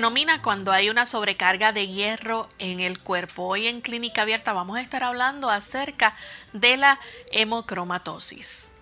Denomina cuando hay una sobrecarga de hierro en el cuerpo. Hoy en Clínica Abierta vamos a estar hablando acerca de la hemocromatosis.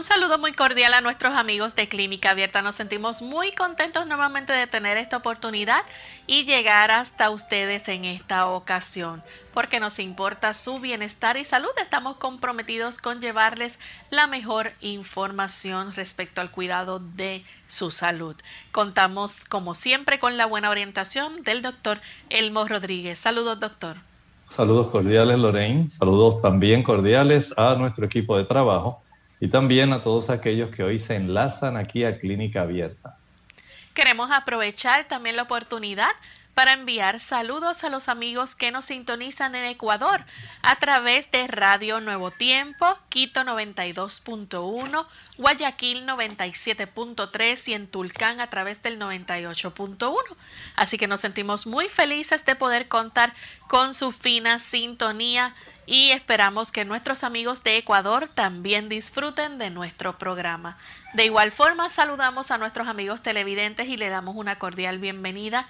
Un saludo muy cordial a nuestros amigos de Clínica Abierta. Nos sentimos muy contentos nuevamente de tener esta oportunidad y llegar hasta ustedes en esta ocasión. Porque nos importa su bienestar y salud, estamos comprometidos con llevarles la mejor información respecto al cuidado de su salud. Contamos como siempre con la buena orientación del doctor Elmo Rodríguez. Saludos doctor. Saludos cordiales Lorraine, saludos también cordiales a nuestro equipo de trabajo y también a todos aquellos que hoy se enlazan aquí a Clínica Abierta. Queremos aprovechar también la oportunidad para enviar saludos a los amigos que nos sintonizan en Ecuador a través de Radio Nuevo Tiempo, Quito 92.1, Guayaquil 97.3 y en Tulcán a través del 98.1. Así que nos sentimos muy felices de poder contar con su fina sintonía y esperamos que nuestros amigos de Ecuador también disfruten de nuestro programa. De igual forma, saludamos a nuestros amigos televidentes y le damos una cordial bienvenida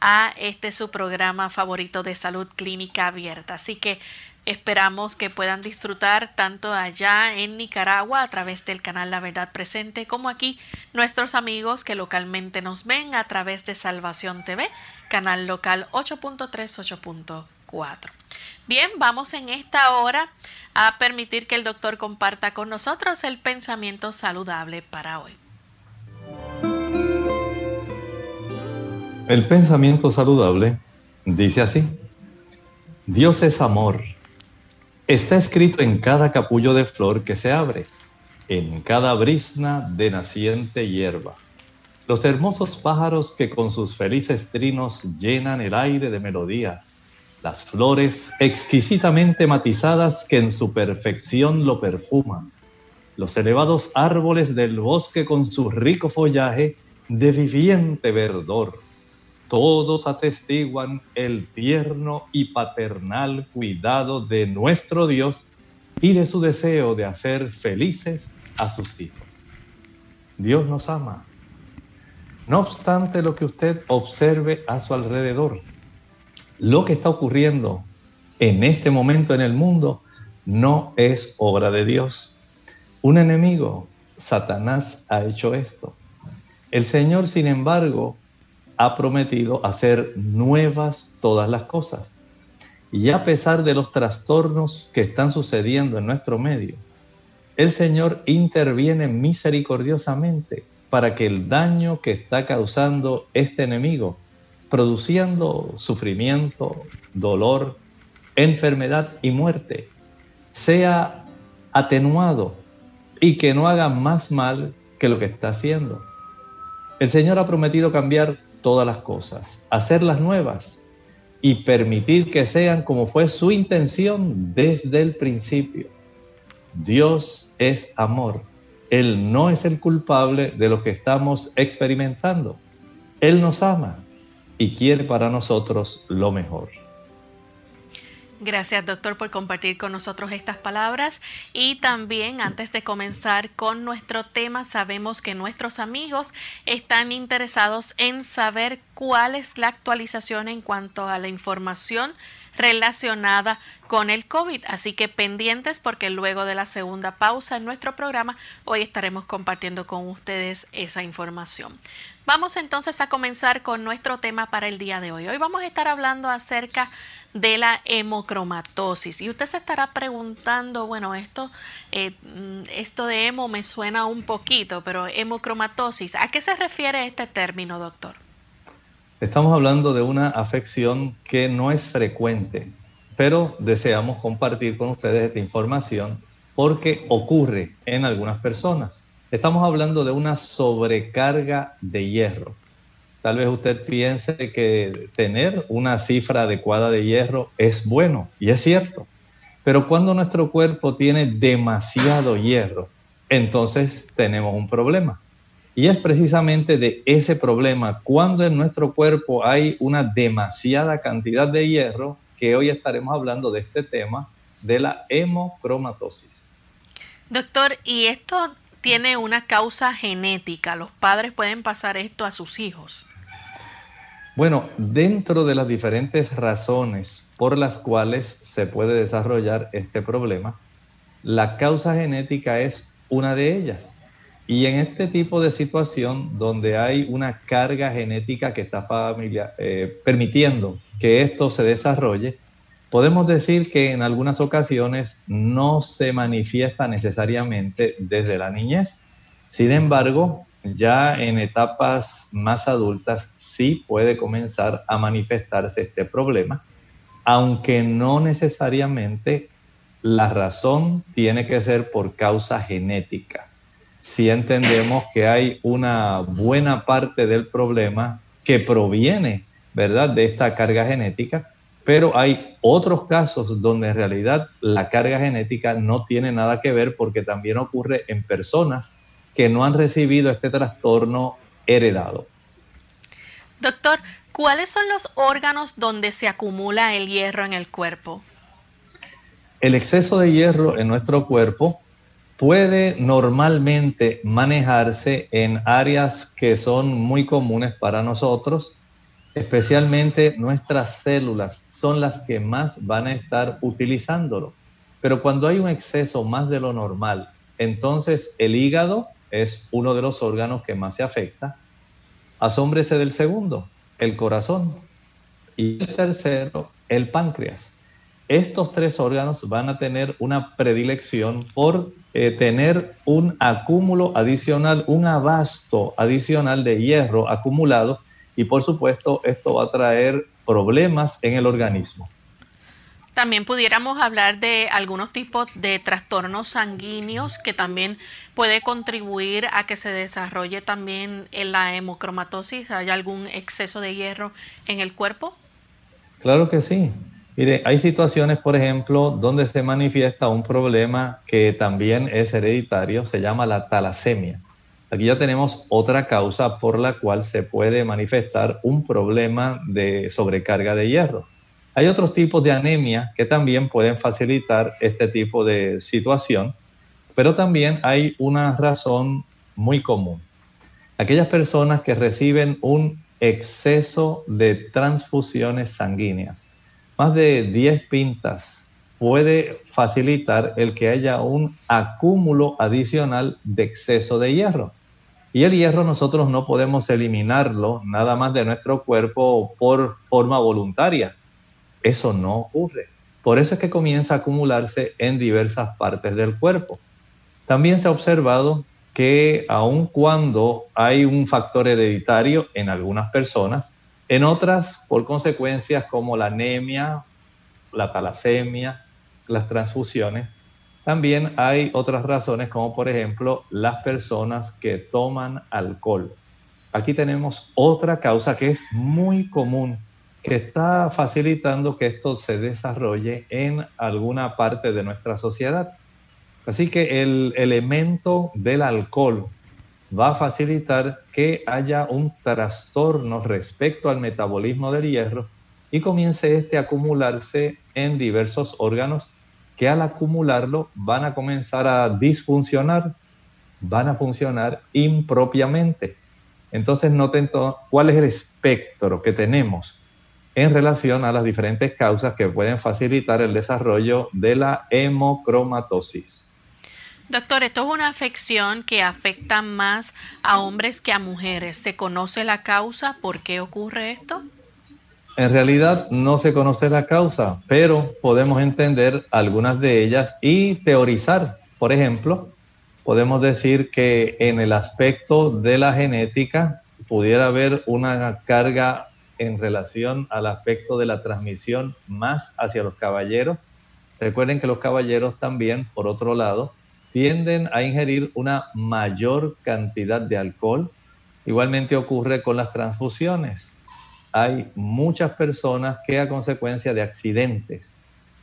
a este su programa favorito de salud clínica abierta. Así que esperamos que puedan disfrutar tanto allá en Nicaragua a través del canal La Verdad Presente como aquí nuestros amigos que localmente nos ven a través de Salvación TV, canal local 8.3, 8.4. Bien, vamos en esta hora a permitir que el doctor comparta con nosotros el pensamiento saludable para hoy. El pensamiento saludable dice así, Dios es amor. Está escrito en cada capullo de flor que se abre, en cada brisna de naciente hierba. Los hermosos pájaros que con sus felices trinos llenan el aire de melodías las flores exquisitamente matizadas que en su perfección lo perfuman, los elevados árboles del bosque con su rico follaje de viviente verdor, todos atestiguan el tierno y paternal cuidado de nuestro Dios y de su deseo de hacer felices a sus hijos. Dios nos ama. No obstante lo que usted observe a su alrededor, lo que está ocurriendo en este momento en el mundo no es obra de Dios. Un enemigo, Satanás, ha hecho esto. El Señor, sin embargo, ha prometido hacer nuevas todas las cosas. Y a pesar de los trastornos que están sucediendo en nuestro medio, el Señor interviene misericordiosamente para que el daño que está causando este enemigo produciendo sufrimiento, dolor, enfermedad y muerte, sea atenuado y que no haga más mal que lo que está haciendo. El Señor ha prometido cambiar todas las cosas, hacerlas nuevas y permitir que sean como fue su intención desde el principio. Dios es amor. Él no es el culpable de lo que estamos experimentando. Él nos ama y quiere para nosotros lo mejor. Gracias, doctor, por compartir con nosotros estas palabras. Y también, antes de comenzar con nuestro tema, sabemos que nuestros amigos están interesados en saber cuál es la actualización en cuanto a la información relacionada con el COVID. Así que pendientes porque luego de la segunda pausa en nuestro programa, hoy estaremos compartiendo con ustedes esa información. Vamos entonces a comenzar con nuestro tema para el día de hoy. Hoy vamos a estar hablando acerca de la hemocromatosis. Y usted se estará preguntando, bueno, esto, eh, mm, esto de hemo me suena un poquito, pero hemocromatosis, ¿a qué se refiere este término, doctor? Estamos hablando de una afección que no es frecuente, pero deseamos compartir con ustedes esta información porque ocurre en algunas personas. Estamos hablando de una sobrecarga de hierro. Tal vez usted piense que tener una cifra adecuada de hierro es bueno, y es cierto. Pero cuando nuestro cuerpo tiene demasiado hierro, entonces tenemos un problema. Y es precisamente de ese problema, cuando en nuestro cuerpo hay una demasiada cantidad de hierro, que hoy estaremos hablando de este tema, de la hemocromatosis. Doctor, ¿y esto tiene una causa genética? ¿Los padres pueden pasar esto a sus hijos? Bueno, dentro de las diferentes razones por las cuales se puede desarrollar este problema, la causa genética es una de ellas. Y en este tipo de situación donde hay una carga genética que está familia, eh, permitiendo que esto se desarrolle, podemos decir que en algunas ocasiones no se manifiesta necesariamente desde la niñez. Sin embargo, ya en etapas más adultas sí puede comenzar a manifestarse este problema, aunque no necesariamente la razón tiene que ser por causa genética. Si entendemos que hay una buena parte del problema que proviene, ¿verdad?, de esta carga genética, pero hay otros casos donde en realidad la carga genética no tiene nada que ver porque también ocurre en personas que no han recibido este trastorno heredado. Doctor, ¿cuáles son los órganos donde se acumula el hierro en el cuerpo? El exceso de hierro en nuestro cuerpo puede normalmente manejarse en áreas que son muy comunes para nosotros, especialmente nuestras células son las que más van a estar utilizándolo. Pero cuando hay un exceso más de lo normal, entonces el hígado es uno de los órganos que más se afecta. Asómbrese del segundo, el corazón. Y el tercero, el páncreas. Estos tres órganos van a tener una predilección por eh, tener un acúmulo adicional, un abasto adicional de hierro acumulado y por supuesto esto va a traer problemas en el organismo. También pudiéramos hablar de algunos tipos de trastornos sanguíneos que también puede contribuir a que se desarrolle también en la hemocromatosis. ¿Hay algún exceso de hierro en el cuerpo? Claro que sí. Mire, hay situaciones, por ejemplo, donde se manifiesta un problema que también es hereditario, se llama la talasemia. Aquí ya tenemos otra causa por la cual se puede manifestar un problema de sobrecarga de hierro. Hay otros tipos de anemia que también pueden facilitar este tipo de situación, pero también hay una razón muy común. Aquellas personas que reciben un exceso de transfusiones sanguíneas, más de 10 pintas, puede facilitar el que haya un acúmulo adicional de exceso de hierro. Y el hierro nosotros no podemos eliminarlo nada más de nuestro cuerpo por forma voluntaria eso no ocurre. Por eso es que comienza a acumularse en diversas partes del cuerpo. También se ha observado que aun cuando hay un factor hereditario en algunas personas, en otras por consecuencias como la anemia, la talasemia, las transfusiones, también hay otras razones como por ejemplo las personas que toman alcohol. Aquí tenemos otra causa que es muy común que está facilitando que esto se desarrolle en alguna parte de nuestra sociedad. Así que el elemento del alcohol va a facilitar que haya un trastorno respecto al metabolismo del hierro y comience este a acumularse en diversos órganos que al acumularlo van a comenzar a disfuncionar, van a funcionar impropiamente. Entonces noten cuál es el espectro que tenemos en relación a las diferentes causas que pueden facilitar el desarrollo de la hemocromatosis. Doctor, esto es una afección que afecta más a hombres que a mujeres. ¿Se conoce la causa? ¿Por qué ocurre esto? En realidad no se conoce la causa, pero podemos entender algunas de ellas y teorizar. Por ejemplo, podemos decir que en el aspecto de la genética pudiera haber una carga en relación al aspecto de la transmisión más hacia los caballeros. Recuerden que los caballeros también, por otro lado, tienden a ingerir una mayor cantidad de alcohol. Igualmente ocurre con las transfusiones. Hay muchas personas que a consecuencia de accidentes,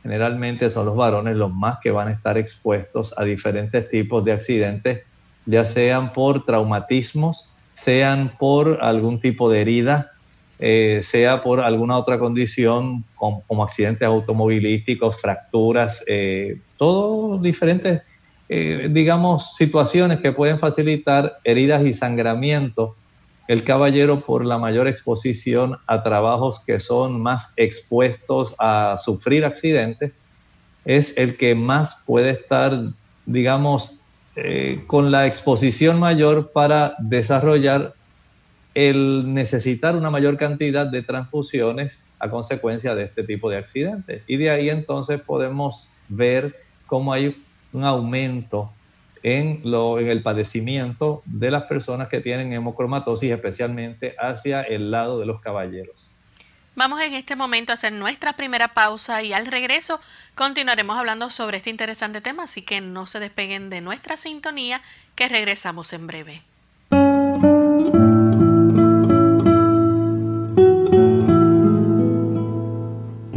generalmente son los varones los más que van a estar expuestos a diferentes tipos de accidentes, ya sean por traumatismos, sean por algún tipo de herida, eh, sea por alguna otra condición como, accidentes automovilísticos, fracturas, eh, todos diferentes eh, digamos, situaciones que pueden facilitar heridas y sangramiento. El caballero, por la mayor exposición a trabajos que son más expuestos a sufrir accidentes, es el que más puede estar, digamos, eh, con la exposición mayor para desarrollar el necesitar una mayor cantidad de transfusiones a consecuencia de este tipo de accidentes. Y de ahí entonces podemos ver cómo hay un aumento en, lo, en el padecimiento de las personas que tienen hemocromatosis, especialmente hacia el lado de los caballeros. Vamos en este momento a hacer nuestra primera pausa y al regreso continuaremos hablando sobre este interesante tema, así que no se despeguen de nuestra sintonía, que regresamos en breve.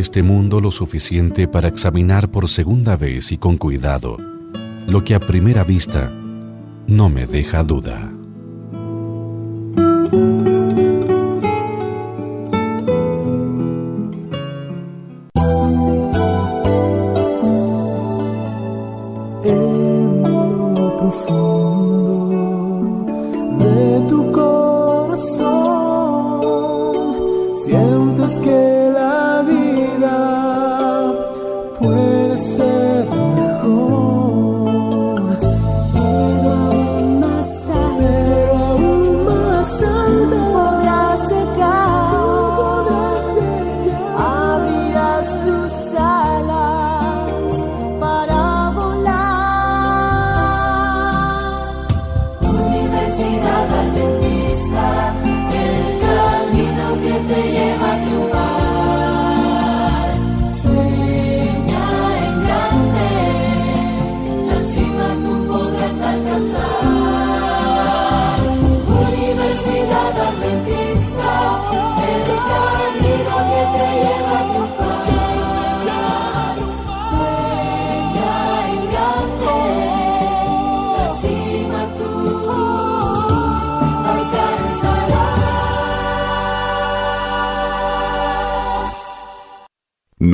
Este mundo lo suficiente para examinar por segunda vez y con cuidado lo que a primera vista no me deja duda.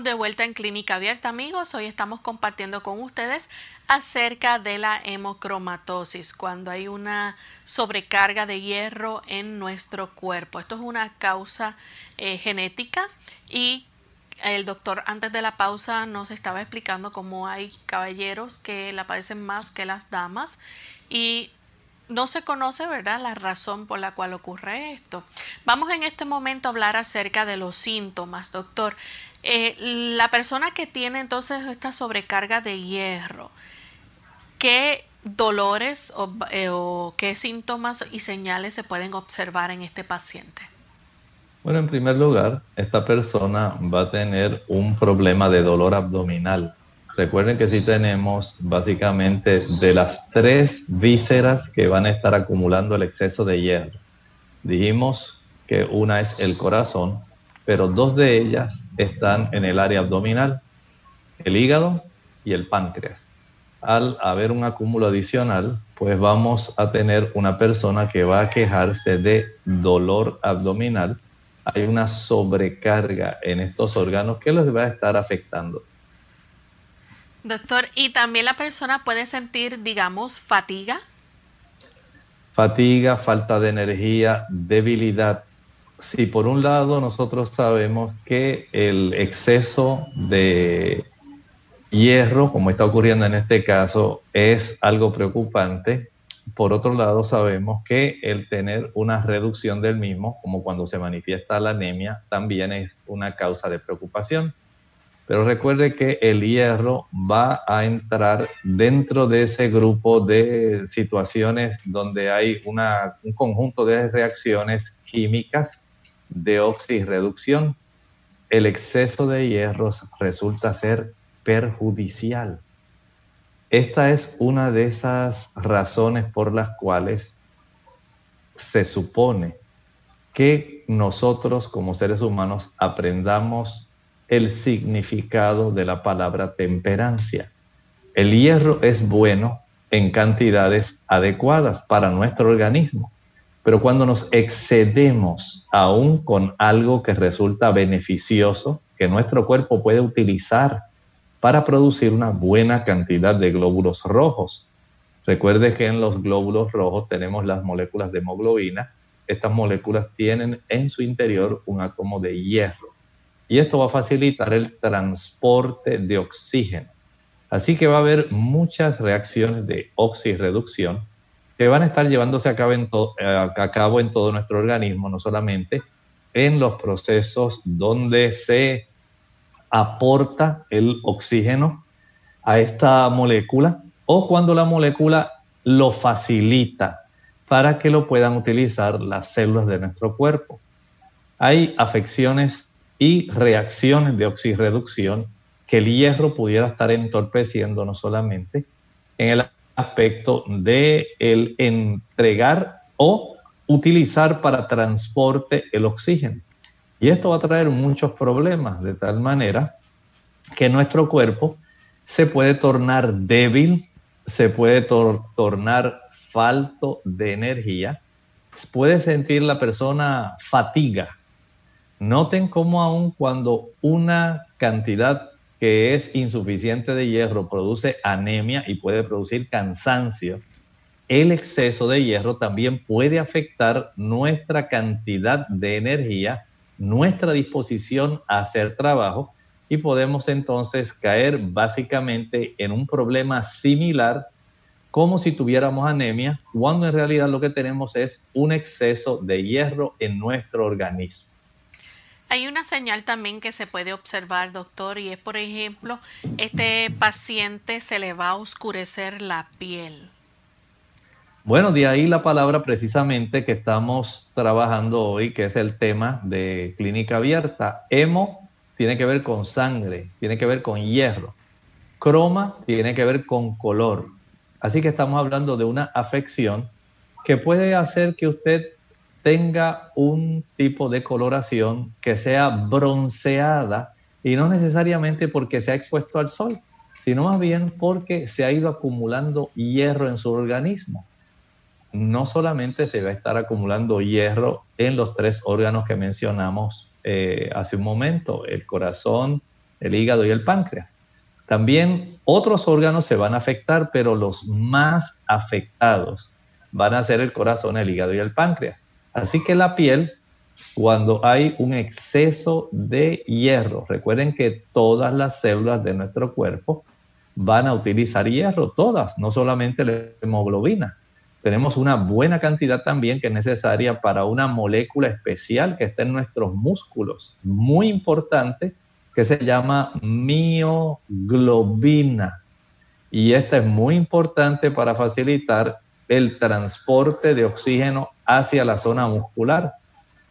De vuelta en Clínica Abierta, amigos. Hoy estamos compartiendo con ustedes acerca de la hemocromatosis, cuando hay una sobrecarga de hierro en nuestro cuerpo. Esto es una causa eh, genética y el doctor antes de la pausa nos estaba explicando cómo hay caballeros que la padecen más que las damas y no se conoce, ¿verdad?, la razón por la cual ocurre esto. Vamos en este momento a hablar acerca de los síntomas, doctor. Eh, la persona que tiene entonces esta sobrecarga de hierro, ¿qué dolores eh, o, qué síntomas y señales se pueden observar en este paciente? Bueno, en primer lugar, esta persona va a tener un problema de dolor abdominal. Recuerden que si tenemos básicamente de las tres vísceras que van a estar acumulando el exceso de hierro. Dijimos que una es el corazón, pero dos de ellas están en el área abdominal, el hígado y el páncreas. Al haber un acúmulo adicional, pues vamos a tener una persona que va a quejarse de dolor abdominal. Hay una sobrecarga en estos órganos que les va a estar afectando. Doctor, ¿y también la persona puede sentir, digamos, fatiga? Fatiga, falta de energía, debilidad. Si por un lado nosotros sabemos que el exceso de hierro, como está ocurriendo en este caso, es algo preocupante, por otro lado sabemos que el tener una reducción del mismo, como cuando se manifiesta la anemia, también es una causa de preocupación. Pero recuerde que el hierro va a entrar dentro de ese grupo de situaciones donde hay un conjunto de reacciones químicas de oxirreducción. El exceso de hierro resulta ser perjudicial. Esta es una de esas razones por las cuales se supone que nosotros como seres humanos aprendamos el significado de la palabra temperancia. El hierro es bueno en cantidades adecuadas para nuestro organismo, pero cuando nos excedemos aún con algo que resulta beneficioso, que nuestro cuerpo puede utilizar para producir una buena cantidad de glóbulos rojos. Recuerde que en los glóbulos rojos tenemos las moléculas de hemoglobina. Estas moléculas tienen en su interior un átomo de hierro y esto va a facilitar el transporte de oxígeno. Así que va a haber muchas reacciones de oxirreducción que van a estar llevándose a cabo, en eh, a cabo en todo nuestro organismo, no solamente en los procesos donde se aporta el oxígeno a esta molécula o cuando la molécula lo facilita para que lo puedan utilizar las células de nuestro cuerpo. Hay afecciones y reacciones de oxirreducción que el hierro pudiera estar entorpeciendo no solamente en el aspecto de el entregar o utilizar para transporte el oxígeno. Y esto va a traer muchos problemas de tal manera que nuestro cuerpo se puede tornar débil, se puede tornar falto de energía, puede sentir la persona fatiga, Noten cómo aun cuando una cantidad que es insuficiente de hierro produce anemia y puede producir cansancio, el exceso de hierro también puede afectar nuestra cantidad de energía, nuestra disposición a hacer trabajo y podemos entonces caer básicamente en un problema similar como si tuviéramos anemia, cuando en realidad lo que tenemos es un exceso de hierro en nuestro organismo. Hay una señal también que se puede observar, doctor, y es, por ejemplo, este paciente se le va a oscurecer la piel. Bueno, de ahí la palabra precisamente que estamos trabajando hoy, que es el tema de clínica abierta. Hemo tiene que ver con sangre, tiene que ver con hierro. Croma tiene que ver con color. Así que estamos hablando de una afección que puede hacer que usted tenga un tipo de coloración que sea bronceada y no necesariamente porque se ha expuesto al sol, sino más bien porque se ha ido acumulando hierro en su organismo. No solamente se va a estar acumulando hierro en los tres órganos que mencionamos eh, hace un momento, el corazón, el hígado y el páncreas. También otros órganos se van a afectar, pero los más afectados van a ser el corazón, el hígado y el páncreas. Así que la piel, cuando hay un exceso de hierro, recuerden que todas las células de nuestro cuerpo van a utilizar hierro, todas, no solamente la hemoglobina. tenemos una buena cantidad también que es necesaria para una molécula especial que está en nuestros músculos, muy importante, que se llama mioglobina. Y esta es muy importante para facilitar el transporte de oxígeno hacia la zona muscular.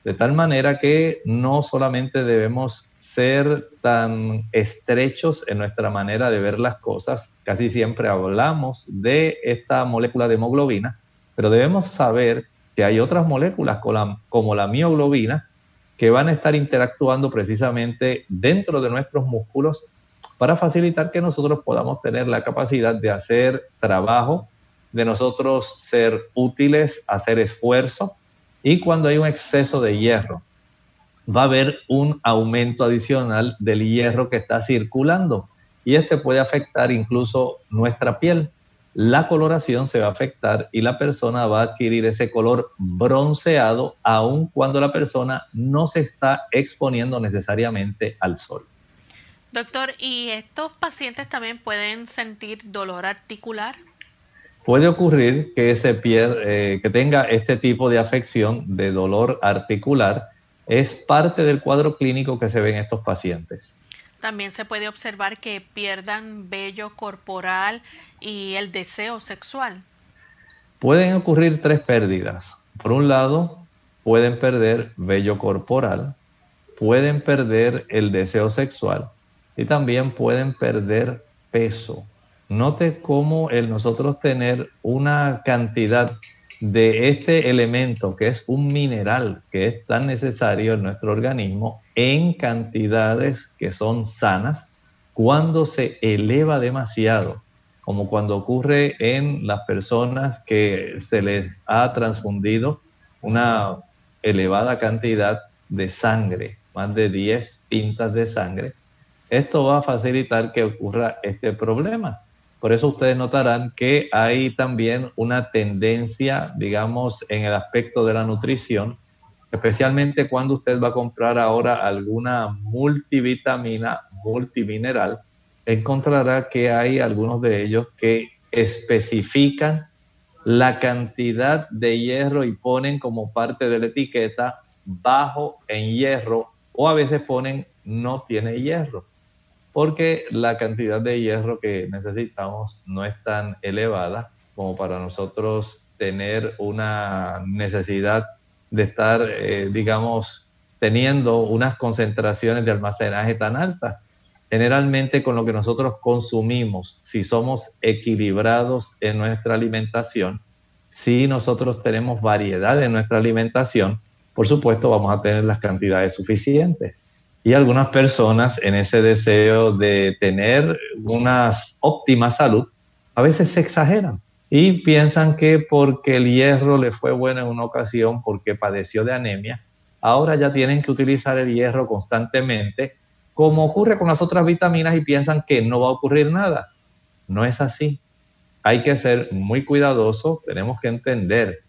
De tal manera que no solamente debemos ser tan estrechos en nuestra manera de ver las cosas, casi siempre hablamos de esta molécula de hemoglobina, pero debemos saber que hay otras moléculas como la mioglobina que van a estar interactuando precisamente dentro de nuestros músculos para facilitar que nosotros podamos tener la capacidad de hacer trabajo, de nosotros ser útiles, hacer esfuerzo. Y cuando hay un exceso de hierro, va a haber un aumento adicional del hierro que está circulando. Y este puede afectar incluso nuestra piel. La coloración se va a afectar y la persona va a adquirir ese color bronceado aun cuando la persona no se está exponiendo necesariamente al sol. Doctor, ¿y estos pacientes también pueden sentir dolor articular? Puede ocurrir que, ese eh, que tenga este tipo de afección de dolor articular. Es parte del cuadro clínico que se ve en estos pacientes. También se puede observar que pierdan vello corporal y el deseo sexual. Pueden ocurrir tres pérdidas. Por un lado, pueden perder vello corporal, pueden perder el deseo sexual y también pueden perder peso. Note cómo el nosotros tener una cantidad de este elemento que es un mineral que es tan necesario en nuestro organismo en cantidades que son sanas, cuando se eleva demasiado, como cuando ocurre en las personas que se les ha transfundido una elevada cantidad de sangre, más de 10 pintas de sangre, esto va a facilitar que ocurra este problema. Por eso ustedes notarán que hay también una tendencia, digamos, en el aspecto de la nutrición, especialmente cuando usted va a comprar ahora alguna multivitamina, multimineral, encontrará que hay algunos de ellos que especifican la cantidad de hierro y ponen como parte de la etiqueta bajo en hierro o a veces ponen no tiene hierro porque la cantidad de hierro que necesitamos no es tan elevada como para nosotros tener una necesidad de estar, eh, digamos, teniendo unas concentraciones de almacenaje tan altas. Generalmente con lo que nosotros consumimos, si somos equilibrados en nuestra alimentación, si nosotros tenemos variedad en nuestra alimentación, por supuesto vamos a tener las cantidades suficientes. Y algunas personas en ese deseo de tener una óptima salud, a veces se exageran y piensan que porque el hierro le fue bueno en una ocasión, porque padeció de anemia, ahora ya tienen que utilizar el hierro constantemente, como ocurre con las otras vitaminas y piensan que no va a ocurrir nada. No es así. Hay que ser muy cuidadosos, tenemos que entender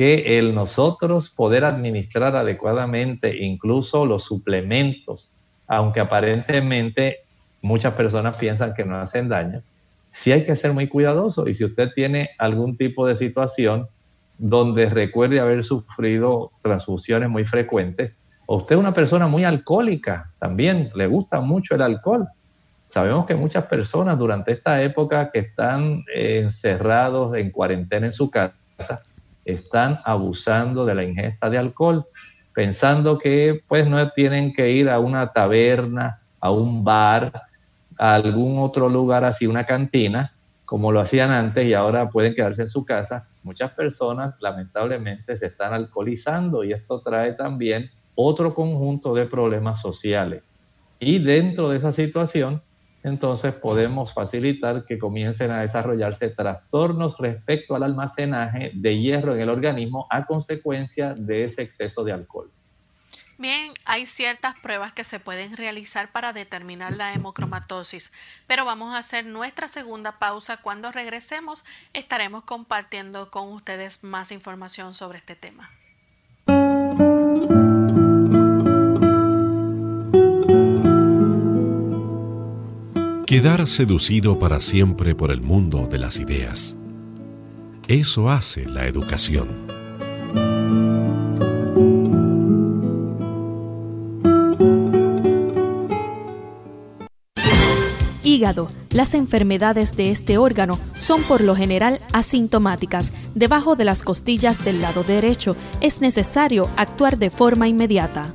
que el nosotros poder administrar adecuadamente incluso los suplementos, aunque aparentemente muchas personas piensan que no hacen daño, sí hay que ser muy cuidadoso. Y si usted tiene algún tipo de situación donde recuerde haber sufrido transfusiones muy frecuentes, o usted es una persona muy alcohólica, también le gusta mucho el alcohol. Sabemos que muchas personas durante esta época que están encerrados en cuarentena en su casa, están abusando de la ingesta de alcohol, pensando que pues no tienen que ir a una taberna, a un bar, a algún otro lugar así, una cantina, como lo hacían antes y ahora pueden quedarse en su casa. Muchas personas lamentablemente se están alcoholizando y esto trae también otro conjunto de problemas sociales. Y dentro de esa situación, entonces podemos facilitar que comiencen a desarrollarse trastornos respecto al almacenaje de hierro en el organismo a consecuencia de ese exceso de alcohol. Bien, hay ciertas pruebas que se pueden realizar para determinar la hemocromatosis, pero vamos a hacer nuestra segunda pausa. Cuando regresemos estaremos compartiendo con ustedes más información sobre este tema. Quedar seducido para siempre por el mundo de las ideas. Eso hace la educación. Hígado. Las enfermedades de este órgano son por lo general asintomáticas. Debajo de las costillas del lado derecho es necesario actuar de forma inmediata.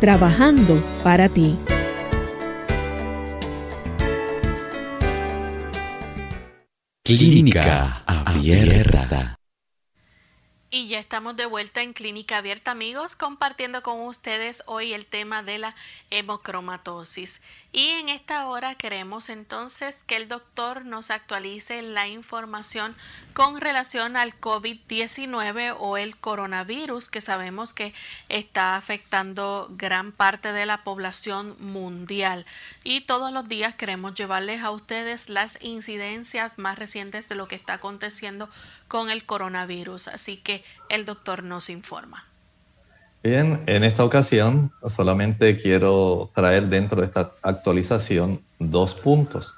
trabajando para ti. Clínica Abierta. Y ya estamos de vuelta en Clínica Abierta, amigos, compartiendo con ustedes hoy el tema de la hemocromatosis. Y en esta hora queremos entonces que el doctor nos actualice la información con relación al COVID-19 o el coronavirus que sabemos que está afectando gran parte de la población mundial. Y todos los días queremos llevarles a ustedes las incidencias más recientes de lo que está aconteciendo con el coronavirus. Así que el doctor nos informa. Bien, en esta ocasión solamente quiero traer dentro de esta actualización dos puntos.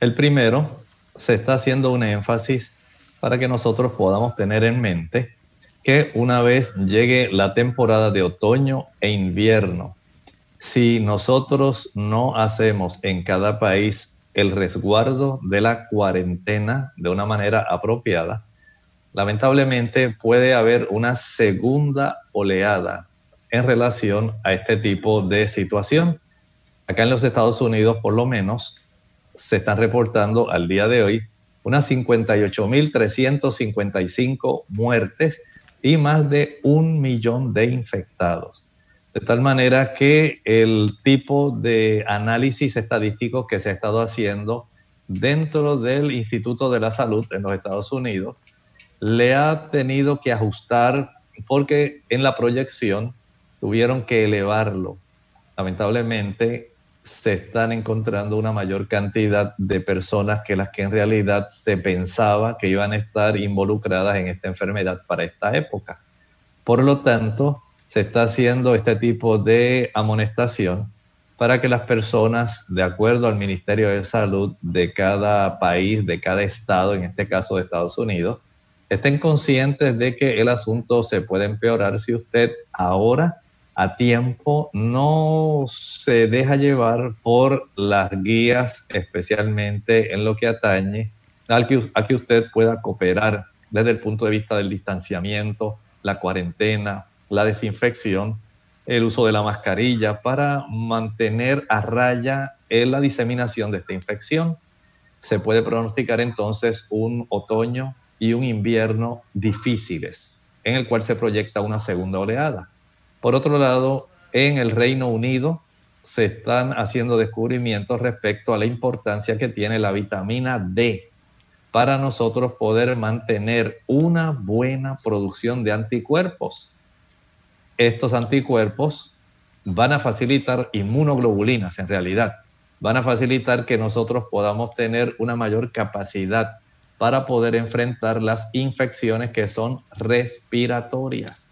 El primero, se está haciendo un énfasis para que nosotros podamos tener en mente que una vez llegue la temporada de otoño e invierno, si nosotros no hacemos en cada país el resguardo de la cuarentena de una manera apropiada, lamentablemente puede haber una segunda oleada en relación a este tipo de situación. Acá en los Estados Unidos, por lo menos, se están reportando al día de hoy unas 58.355 muertes y más de un millón de infectados. De tal manera que el tipo de análisis estadístico que se ha estado haciendo dentro del Instituto de la Salud en los Estados Unidos le ha tenido que ajustar porque en la proyección tuvieron que elevarlo. Lamentablemente se están encontrando una mayor cantidad de personas que las que en realidad se pensaba que iban a estar involucradas en esta enfermedad para esta época. Por lo tanto, se está haciendo este tipo de amonestación para que las personas, de acuerdo al Ministerio de Salud de cada país, de cada estado, en este caso de Estados Unidos, estén conscientes de que el asunto se puede empeorar si usted ahora a tiempo no se deja llevar por las guías, especialmente en lo que atañe a que, a que usted pueda cooperar desde el punto de vista del distanciamiento, la cuarentena, la desinfección, el uso de la mascarilla para mantener a raya la diseminación de esta infección. Se puede pronosticar entonces un otoño y un invierno difíciles, en el cual se proyecta una segunda oleada. Por otro lado, en el Reino Unido se están haciendo descubrimientos respecto a la importancia que tiene la vitamina D para nosotros poder mantener una buena producción de anticuerpos. Estos anticuerpos van a facilitar inmunoglobulinas en realidad, van a facilitar que nosotros podamos tener una mayor capacidad para poder enfrentar las infecciones que son respiratorias,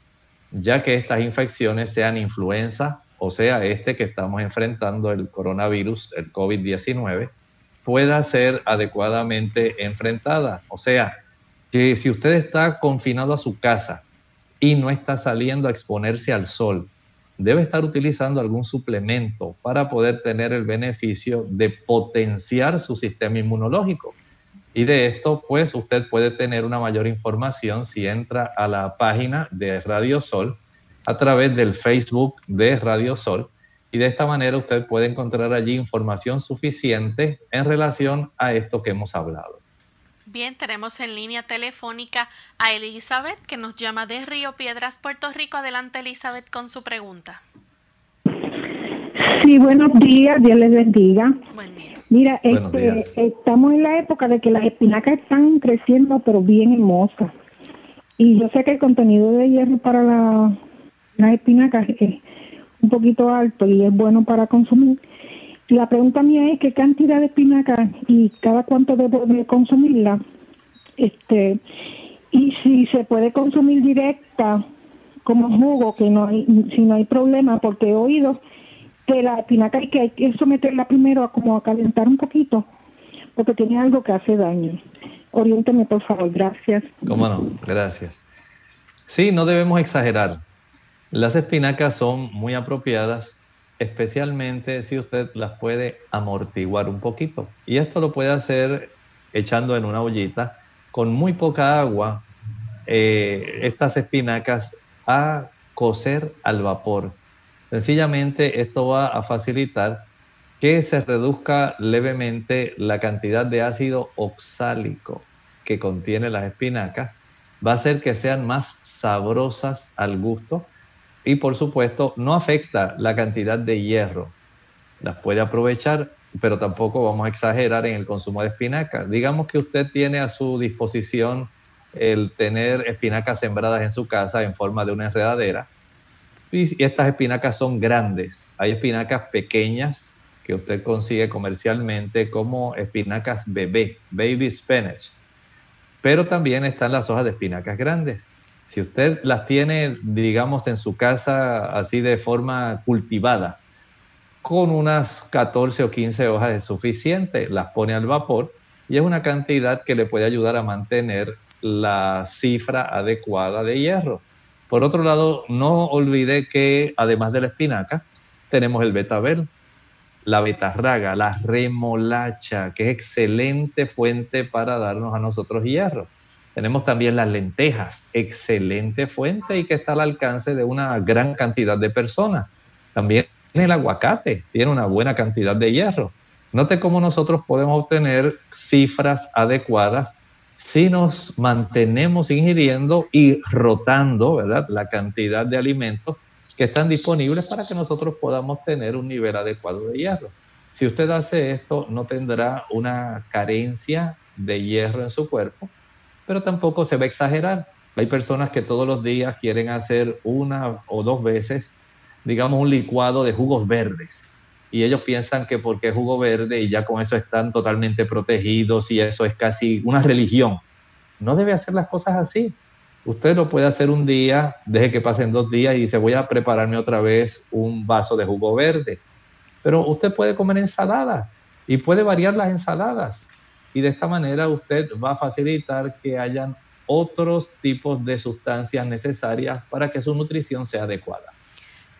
ya que estas infecciones sean influenza o sea este que estamos enfrentando, el coronavirus, el COVID-19, pueda ser adecuadamente enfrentada. O sea, que si usted está confinado a su casa y no está saliendo a exponerse al sol, debe estar utilizando algún suplemento para poder tener el beneficio de potenciar su sistema inmunológico Y de esto, pues usted puede tener una mayor información si entra a la página de Radio Sol a través del Facebook de Radio Sol. Y de esta manera usted puede encontrar allí información suficiente en relación a esto que hemos hablado. Bien, tenemos en línea telefónica a Elizabeth que nos llama de Río Piedras, Puerto Rico. Adelante Elizabeth con su pregunta. Sí, buenos días, Dios les bendiga. Buen día. Mira, este, estamos en la época de que las espinacas están creciendo, pero bien hermosas. Y yo sé que el contenido de hierro para la, las espinacas es un poquito alto y es bueno para consumir. La pregunta mía es qué cantidad de espinacas y cada cuánto debo de consumirla. Este, y si se puede consumir directa como jugo, que no hay, si no hay problema, porque he oído que la espinaca hay que, hay que someterla primero a como a calentar un poquito, porque tiene algo que hace daño. Oriénteme, por favor, gracias. ¿Cómo no? Gracias. Sí, no debemos exagerar. Las espinacas son muy apropiadas, especialmente si usted las puede amortiguar un poquito. Y esto lo puede hacer echando en una ollita con muy poca agua eh, estas espinacas a cocer al vapor Sencillamente esto va a facilitar que se reduzca levemente la cantidad de ácido oxálico que contiene las espinacas. Va a hacer que sean más sabrosas al gusto y por supuesto no afecta la cantidad de hierro. Las puede aprovechar, pero tampoco vamos a exagerar en el consumo de espinacas. Digamos que usted tiene a su disposición el tener espinacas sembradas en su casa en forma de una enredadera y estas espinacas son grandes. Hay espinacas pequeñas que usted consigue comercialmente como espinacas bebé, baby spinach. Pero también están las hojas de espinacas grandes. Si usted las tiene, digamos, en su casa así de forma cultivada, con unas 14 o 15 hojas es suficiente, las pone al vapor y es una cantidad que le puede ayudar a mantener la cifra adecuada de hierro. Por otro lado, no olvide que además de la espinaca, tenemos el betabel, la betarraga, la remolacha, que es excelente fuente para darnos a nosotros hierro. Tenemos también las lentejas, excelente fuente y que está al alcance de una gran cantidad de personas. También el aguacate tiene una buena cantidad de hierro. Note cómo nosotros podemos obtener cifras adecuadas si nos mantenemos ingiriendo y rotando, ¿verdad? La cantidad de alimentos que están disponibles para que nosotros podamos tener un nivel adecuado de hierro. Si usted hace esto, no tendrá una carencia de hierro en su cuerpo, pero tampoco se va a exagerar. Hay personas que todos los días quieren hacer una o dos veces, digamos, un licuado de jugos verdes y ellos piensan que porque es jugo verde y ya con eso están totalmente protegidos y eso es casi una religión. No debe hacer las cosas así. Usted lo puede hacer un día, deje que pasen dos días y dice voy a prepararme otra vez un vaso de jugo verde. Pero usted puede comer ensalada y puede variar las ensaladas. Y de esta manera usted va a facilitar que hayan otros tipos de sustancias necesarias para que su nutrición sea adecuada.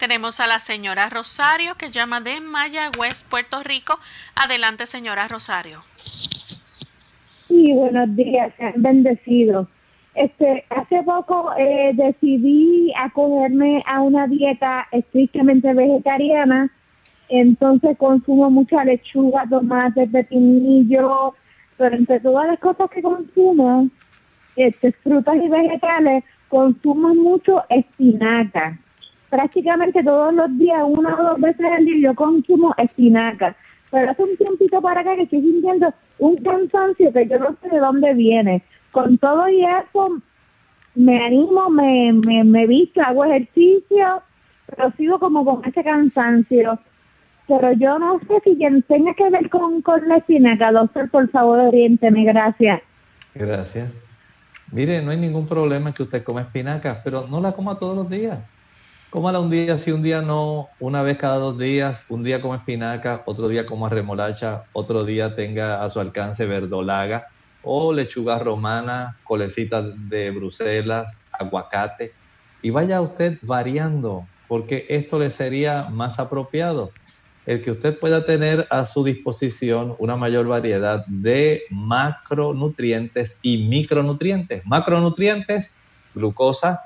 Tenemos a la señora Rosario que llama de Mayagüez, Puerto Rico. Adelante, señora Rosario. Sí, buenos días, bendecido. Este, hace poco eh, decidí acogerme a una dieta estrictamente vegetariana, entonces consumo mucha lechuga, tomate, pepinillo, pero entre todas las cosas que consumo, este, frutas y vegetales, consumo mucho espinaca prácticamente todos los días, una o dos veces al día, yo consumo espinaca. Pero hace un tiempito para acá que estoy sintiendo un cansancio que yo no sé de dónde viene. Con todo y eso, me animo, me, me, visto, hago ejercicio, pero sigo como con ese cansancio. Pero yo no sé si tenga que ver con, con la espinaca. Doctor, por favor, oriénteme. Gracias. Gracias. Mire, no hay ningún problema que usted coma espinacas, pero no la coma todos los días. Cómala un día, sí, un día no, una vez cada dos días, un día como espinaca, otro día como remolacha, otro día tenga a su alcance verdolaga o lechuga romana, colecitas de Bruselas, aguacate. Y vaya usted variando, porque esto le sería más apropiado. el que usted pueda tener a su disposición una mayor variedad de macronutrientes y micronutrientes. Macronutrientes, glucosa,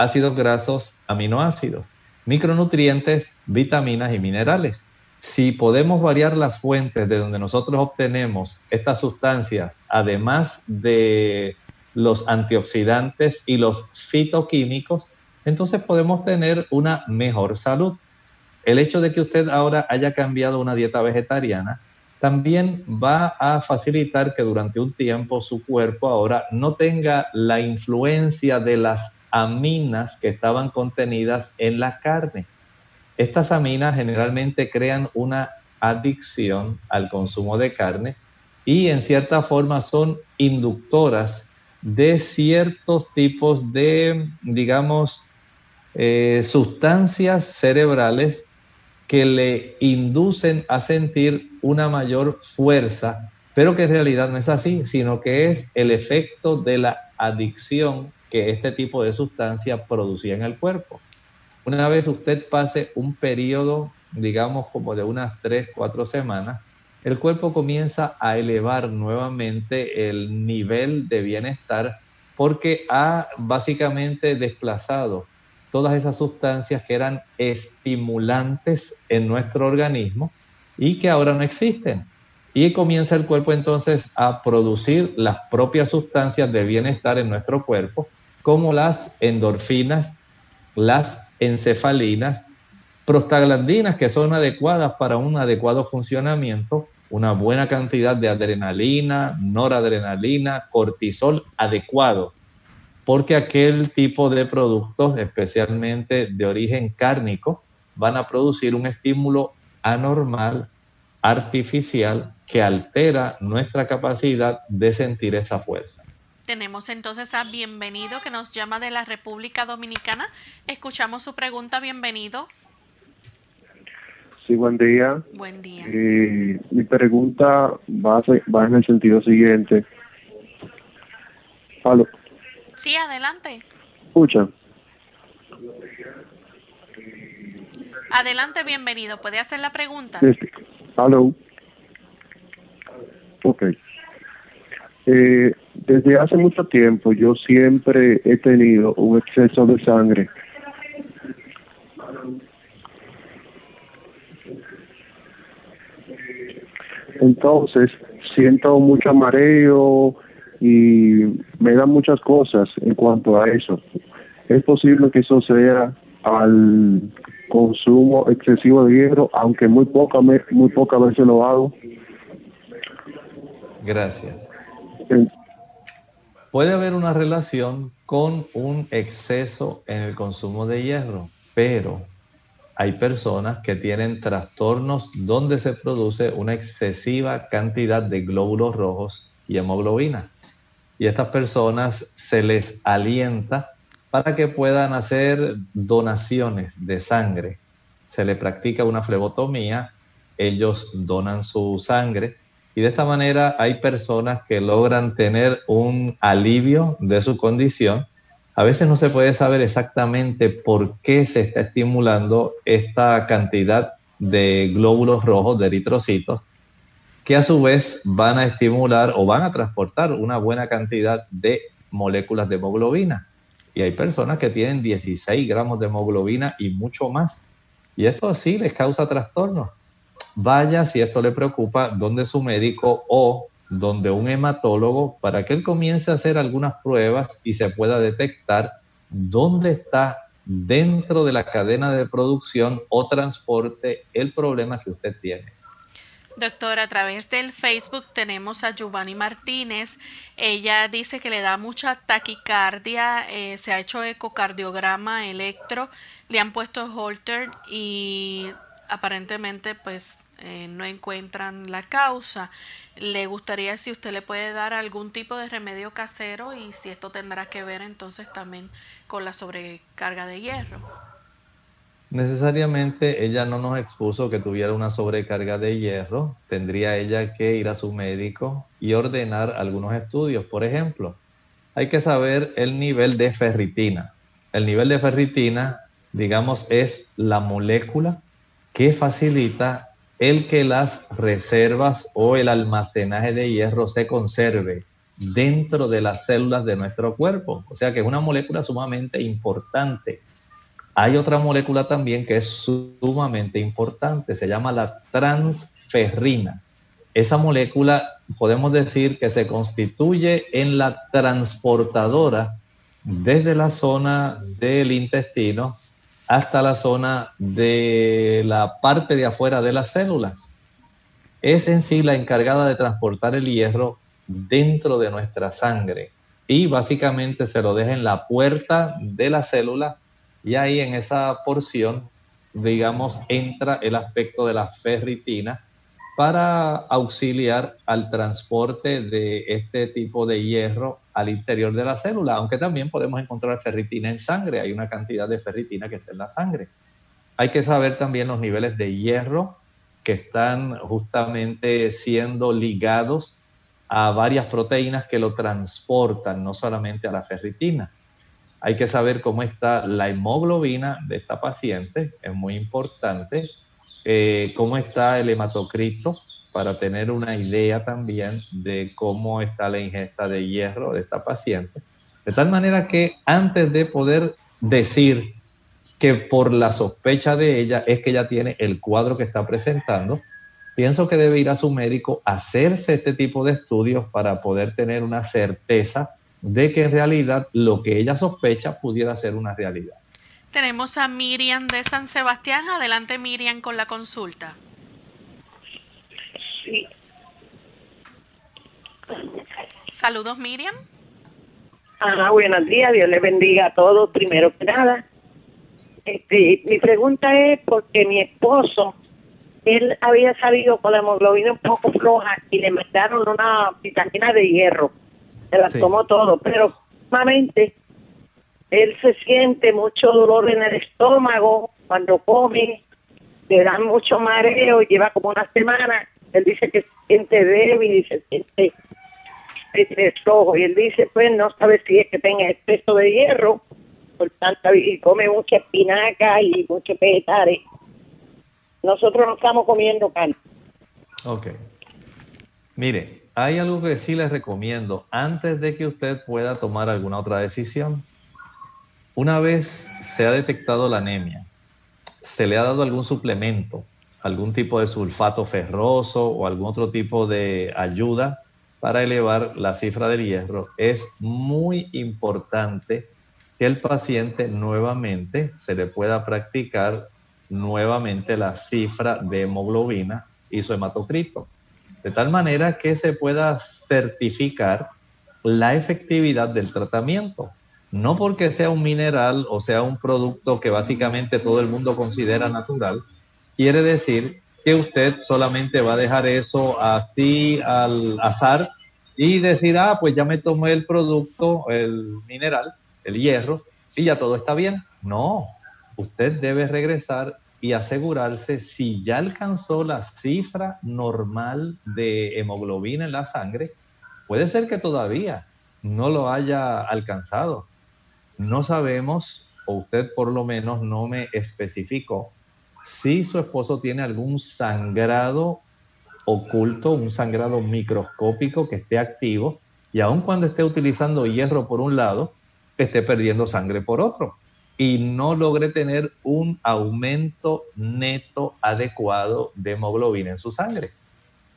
ácidos grasos, aminoácidos. Micronutrientes, vitaminas y minerales. Si podemos variar las fuentes de donde nosotros obtenemos estas sustancias, además de los antioxidantes y los fitoquímicos, entonces podemos tener una mejor salud. El hecho de que usted ahora haya cambiado una dieta vegetariana también va a facilitar que durante un tiempo su cuerpo ahora no tenga la influencia de las aminas que estaban contenidas en la carne. Estas aminas generalmente crean una adicción al consumo de carne y en cierta forma son inductoras de ciertos tipos de, digamos, eh, sustancias cerebrales que le inducen a sentir una mayor fuerza, pero que en realidad no es así, sino que es el efecto de la adicción que este tipo de sustancia producía en el cuerpo. Una vez usted pase un periodo, digamos como de unas 3, 4 semanas, el cuerpo comienza a elevar nuevamente el nivel de bienestar porque ha básicamente desplazado todas esas sustancias que eran estimulantes en nuestro organismo y que ahora no existen. Y comienza el cuerpo entonces a producir las propias sustancias de bienestar en nuestro cuerpo, como las endorfinas, las encefalinas, prostaglandinas que son adecuadas para un adecuado funcionamiento, una buena cantidad de adrenalina, noradrenalina, cortisol adecuado porque aquel tipo de productos, especialmente de origen cárnico, van a producir un estímulo anormal, artificial, que altera nuestra capacidad de sentir esa fuerza. Tenemos entonces a Bienvenido que nos llama de la República Dominicana. Escuchamos su pregunta, bienvenido. Sí, buen día. Buen día. Eh, mi pregunta va, va en el sentido siguiente. Aló. Sí, adelante. Escucha. Adelante, bienvenido. ¿Puede hacer la pregunta? Hello. Ok. Eh, desde hace mucho tiempo yo siempre he tenido un exceso de sangre. Entonces, siento mucho mareo, y me dan muchas cosas en cuanto a eso. Es posible que eso sea al consumo excesivo de hierro, aunque muy poca muy pocas veces lo hago. Gracias. Puede haber una relación con un exceso en el consumo de hierro, pero hay personas que tienen trastornos donde se produce una excesiva cantidad de glóbulos rojos y hemoglobina y a estas personas se les alienta para que puedan hacer donaciones de sangre. Se les practica una flebotomía, ellos donan su sangre y de esta manera hay personas que logran tener un alivio de su condición. A veces no se puede saber exactamente por qué se está estimulando esta cantidad de glóbulos rojos, de eritrocitos, que a su vez van a estimular o van a transportar una buena cantidad de moléculas de hemoglobina. Y hay personas que tienen 16 gramos de hemoglobina y mucho más. Y esto sí les causa trastornos. Vaya si esto le preocupa, donde su médico o donde un hematólogo para que él comience a hacer algunas pruebas y se pueda detectar dónde está dentro de la cadena de producción o transporte el problema que usted tiene. Doctor, a través del Facebook tenemos a Giovanni Martínez. Ella dice que le da mucha taquicardia, eh, se ha hecho ecocardiograma electro, le han puesto Holter y aparentemente pues eh, no encuentran la causa. Le gustaría si usted le puede dar algún tipo de remedio casero y si esto tendrá que ver entonces también con la sobrecarga de hierro. Necesariamente ella no nos expuso que tuviera una sobrecarga de hierro. Tendría ella que ir a su médico y ordenar algunos estudios. Por ejemplo, hay que saber el nivel de ferritina. El nivel de ferritina, digamos, es la molécula que facilita el que las reservas o el almacenaje de hierro se conserve dentro de las células de nuestro cuerpo. O sea que es una molécula sumamente importante. Hay otra molécula también que es sumamente importante, se llama la transferrina. Esa molécula podemos decir que se constituye en la transportadora desde la zona del intestino hasta la zona de la parte de afuera de las células. Es en sí la encargada de transportar el hierro dentro de nuestra sangre y básicamente se lo deja en la puerta de la célula y ahí en esa porción, digamos, entra el aspecto de la ferritina para auxiliar al transporte de este tipo de hierro al interior de la célula, aunque también podemos encontrar ferritina en sangre, hay una cantidad de ferritina que está en la sangre. Hay que saber también los niveles de hierro que están justamente siendo ligados a varias proteínas que lo transportan, no solamente a la ferritina. Hay que saber cómo está la hemoglobina de esta paciente, es muy importante. Eh, cómo está el hematocrito, para tener una idea también de cómo está la ingesta de hierro de esta paciente. De tal manera que antes de poder decir que por la sospecha de ella es que ella tiene el cuadro que está presentando, pienso que debe ir a su médico hacerse este tipo de estudios para poder tener una certeza de que en realidad lo que ella sospecha pudiera ser una realidad. Tenemos a Miriam de San Sebastián. Adelante Miriam con la consulta. Sí. Saludos Miriam. Ah, buenos días, Dios le bendiga a todos, primero que nada. Este, mi pregunta es porque mi esposo él había salido con la hemoglobina un poco floja y le metieron una vitamina de hierro. Se la tomó todo, pero nuevamente él se siente mucho dolor en el estómago cuando come, le da mucho mareo, lleva como una semana. Él dice que se siente débil y se siente rojo. Y él dice, pues no sabe si es que tenga exceso de hierro, por tanto, y come mucha espinaca y muchos vegetales nosotros no estamos comiendo carne. Ok. Mire, hay algo que sí les recomiendo antes de que usted pueda tomar alguna otra decisión. Una vez se ha detectado la anemia, se le ha dado algún suplemento, algún tipo de sulfato ferroso o algún otro tipo de ayuda para elevar la cifra del hierro, es muy importante que el paciente nuevamente se le pueda practicar nuevamente la cifra de hemoglobina y su hematocrito, de tal manera que se pueda certificar la efectividad del tratamiento. No porque sea un mineral o sea un producto que básicamente todo el mundo considera natural, quiere decir que usted solamente va a dejar eso así al azar y decir, ah, pues ya me tomé el producto, el mineral, el hierro, y ya todo está bien. No, usted debe regresar y asegurarse si ya alcanzó la cifra normal de hemoglobina en la sangre. Puede ser que todavía no lo haya alcanzado. No sabemos, o usted por lo menos no me especificó, si su esposo tiene algún sangrado oculto, un sangrado microscópico que esté activo y aun cuando esté utilizando hierro por un lado, esté perdiendo sangre por otro y no logre tener un aumento neto adecuado de hemoglobina en su sangre.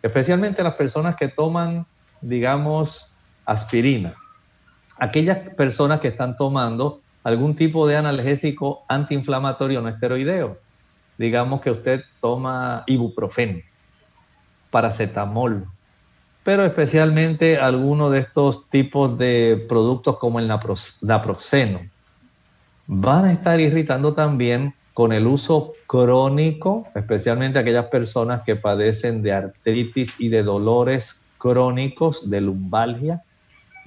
Especialmente las personas que toman, digamos, aspirina. Aquellas personas que están tomando algún tipo de analgésico antiinflamatorio no esteroideo. Digamos que usted toma ibuprofeno, paracetamol, pero especialmente algunos de estos tipos de productos como el naproxeno, van a estar irritando también con el uso crónico, especialmente aquellas personas que padecen de artritis y de dolores crónicos, de lumbalgia,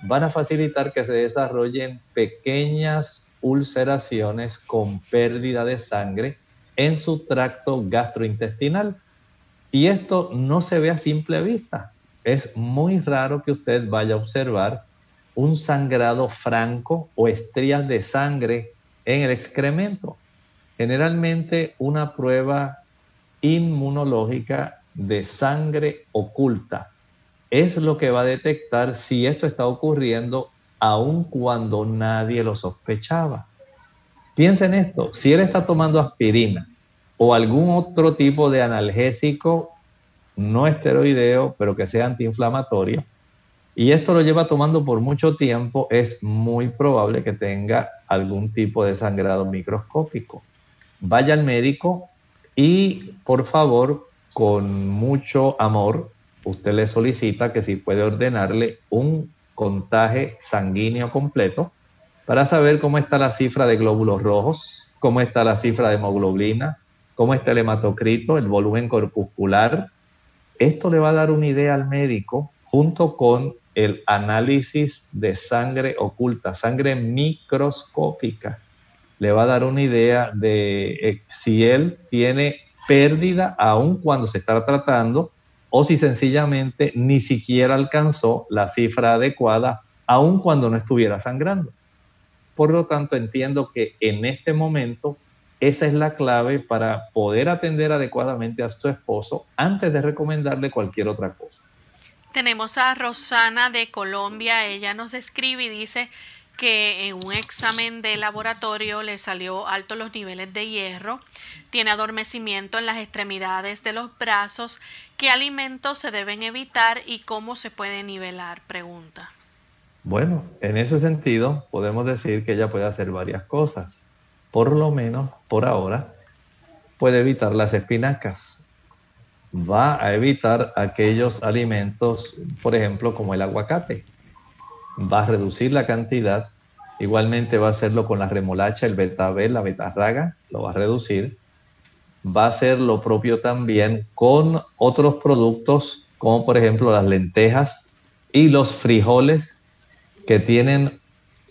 van a facilitar que se desarrollen pequeñas ulceraciones con pérdida de sangre en su tracto gastrointestinal. Y esto no se ve a simple vista. Es muy raro que usted vaya a observar un sangrado franco o estrías de sangre en el excremento. Generalmente una prueba inmunológica de sangre oculta. Es lo que va a detectar si esto está ocurriendo aun cuando nadie lo sospechaba. Piensen esto, si él está tomando aspirina o algún otro tipo de analgésico no esteroideo, pero que sea antiinflamatorio, y esto lo lleva tomando por mucho tiempo, es muy probable que tenga algún tipo de sangrado microscópico. Vaya al médico y por favor, con mucho amor, usted le solicita que si puede ordenarle un contaje sanguíneo completo para saber cómo está la cifra de glóbulos rojos, cómo está la cifra de hemoglobina, cómo está el hematocrito, el volumen corpuscular. Esto le va a dar una idea al médico junto con el análisis de sangre oculta, sangre microscópica. Le va a dar una idea de eh, si él tiene pérdida aún cuando se está tratando o si sencillamente ni siquiera alcanzó la cifra adecuada aún cuando no estuviera sangrando. Por lo tanto, entiendo que en este momento esa es la clave para poder atender adecuadamente a su esposo antes de recomendarle cualquier otra cosa. Tenemos a Rosana de Colombia. Ella nos escribe y dice que en un examen de laboratorio le salió alto los niveles de hierro, tiene adormecimiento en las extremidades de los brazos. ¿Qué alimentos se deben evitar y cómo se puede nivelar? Pregunta. Bueno, en ese sentido podemos decir que ella puede hacer varias cosas. Por lo menos, por ahora, puede evitar las espinacas va a evitar aquellos alimentos, por ejemplo, como el aguacate. Va a reducir la cantidad. Igualmente va a hacerlo con la remolacha, el betabel, la betarraga, lo va a reducir. Va a hacer lo propio también con otros productos, como por ejemplo las lentejas y los frijoles que tienen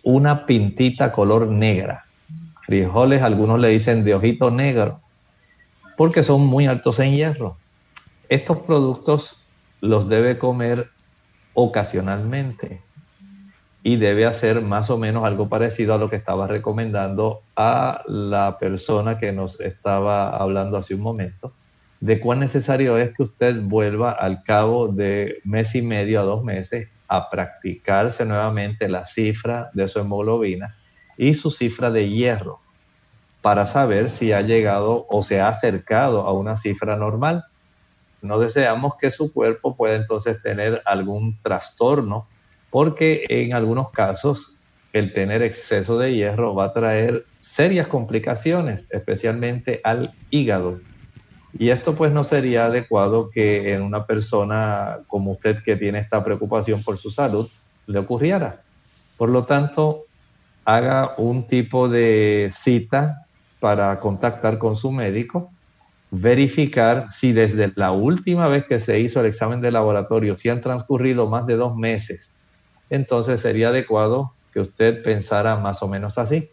una pintita color negra. Frijoles, algunos le dicen de ojito negro, porque son muy altos en hierro estos productos los debe comer ocasionalmente y debe hacer más o menos algo parecido a lo que estaba recomendando a la persona que nos estaba hablando hace un momento, de cuán necesario es que usted vuelva al cabo de mes y medio a dos meses a practicarse nuevamente la cifra de su hemoglobina y su cifra de hierro para saber si ha llegado o se ha acercado a una cifra normal. No deseamos que su cuerpo pueda entonces tener algún trastorno, porque en algunos casos el tener exceso de hierro va a traer serias complicaciones, especialmente al hígado. Y esto pues no sería adecuado que en una persona como usted que tiene esta preocupación por su salud le ocurriera. Por lo tanto, haga un tipo de cita para contactar con su médico verificar si desde la última vez que se hizo el examen de laboratorio, si han transcurrido más de dos meses, entonces sería adecuado que usted pensara más o menos así.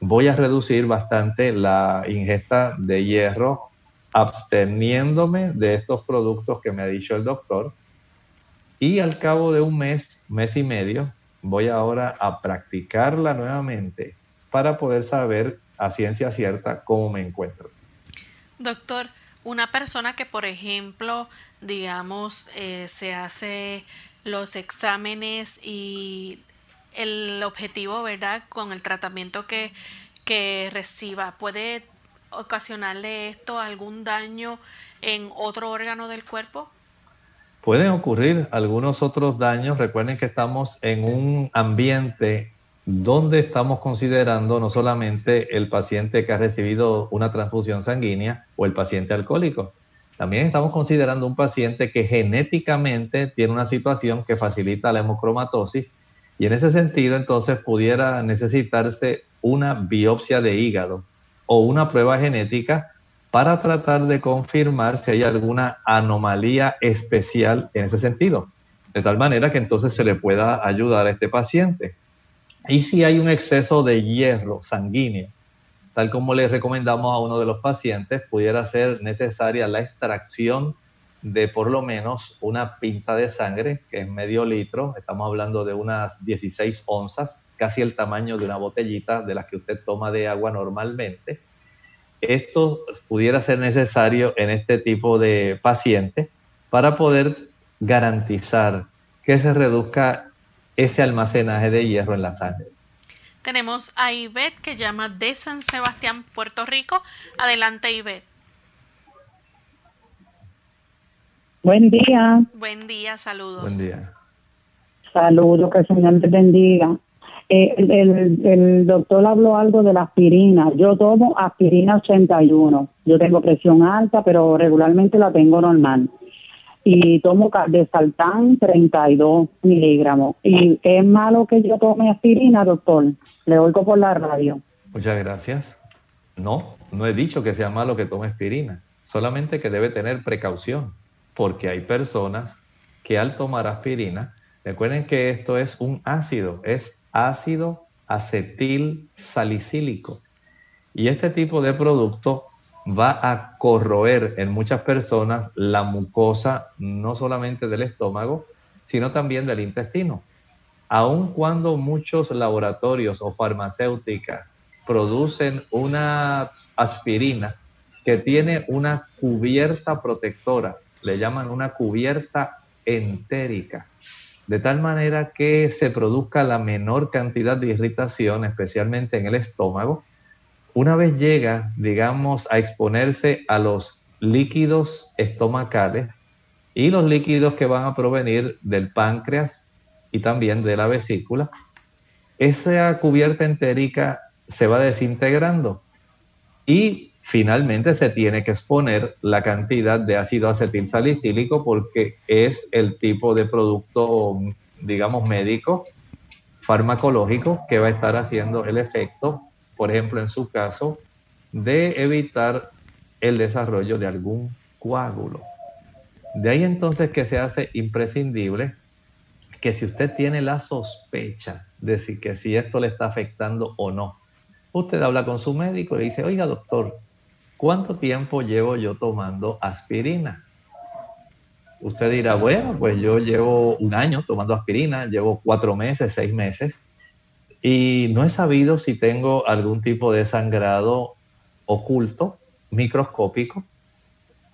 Voy a reducir bastante la ingesta de hierro absteniéndome de estos productos que me ha dicho el doctor. Y al cabo de un mes, mes y medio, voy ahora a practicarla nuevamente para poder saber a ciencia cierta cómo me encuentro. Doctor, una persona que, por ejemplo, digamos, eh, se hace los exámenes y el objetivo, ¿verdad? Con el tratamiento que, que reciba, ¿puede ocasionarle esto algún daño en otro órgano del cuerpo? Pueden ocurrir algunos otros daños. Recuerden que estamos en un ambiente donde estamos considerando no solamente el paciente que ha recibido una transfusión sanguínea o el paciente alcohólico, también estamos considerando un paciente que genéticamente tiene una situación que facilita la hemocromatosis y en ese sentido entonces pudiera necesitarse una biopsia de hígado o una prueba genética para tratar de confirmar si hay alguna anomalía especial en ese sentido, de tal manera que entonces se le pueda ayudar a este paciente. Y si hay un exceso de hierro sanguíneo, tal como le recomendamos a uno de los pacientes, pudiera ser necesaria la extracción de por lo menos una pinta de sangre, que es medio litro, estamos hablando de unas 16 onzas, casi el tamaño de una botellita de las que usted toma de agua normalmente. esto pudiera ser necesario en este tipo de pacientes para poder garantizar que se reduzca ese almacenaje de hierro en la sangre. Tenemos a Ivette que llama de San Sebastián, Puerto Rico. Adelante, Ivette. Buen día. Buen día, saludos. Buen día. Saludos, que el Señor te bendiga. Eh, el, el, doctor habló algo de la aspirina. Yo tomo aspirina 81. Yo tengo presión alta, pero regularmente la tengo normal. Y tomo de saltán 32 miligramos. ¿Y es malo que yo tome aspirina, doctor? Le oigo por la radio. Muchas gracias. No, no he dicho que sea malo que tome aspirina. Solamente que debe tener precaución. Porque hay personas que al tomar aspirina, recuerden que esto es un ácido, es ácido acetil salicílico. Y este tipo de producto va a corroer en muchas personas la mucosa no solamente del estómago, sino también del intestino. Aun cuando muchos laboratorios o farmacéuticas producen una aspirina que tiene una cubierta protectora, le llaman una cubierta entérica de tal manera que se produzca la menor cantidad de irritación, especialmente en el estómago. Una vez llega, digamos, a exponerse a los líquidos estomacales y los líquidos que van a provenir del páncreas y también de la vesícula, esa cubierta entérica se va desintegrando y finalmente se tiene que exponer la cantidad de ácido acetil salicílico porque es el tipo de producto, digamos, médico, farmacológico que va a estar haciendo el efecto, por ejemplo, en su caso, de evitar el desarrollo de algún coágulo. De ahí entonces que se hace imprescindible que si usted tiene la sospecha de si, que si esto le está afectando o no, usted habla con su médico y le dice, oiga doctor, ¿cuánto tiempo llevo yo tomando aspirina? Usted dirá, bueno, pues yo llevo un año tomando aspirina, llevo cuatro meses, seis meses, y no he sabido si tengo algún tipo de sangrado oculto, microscópico.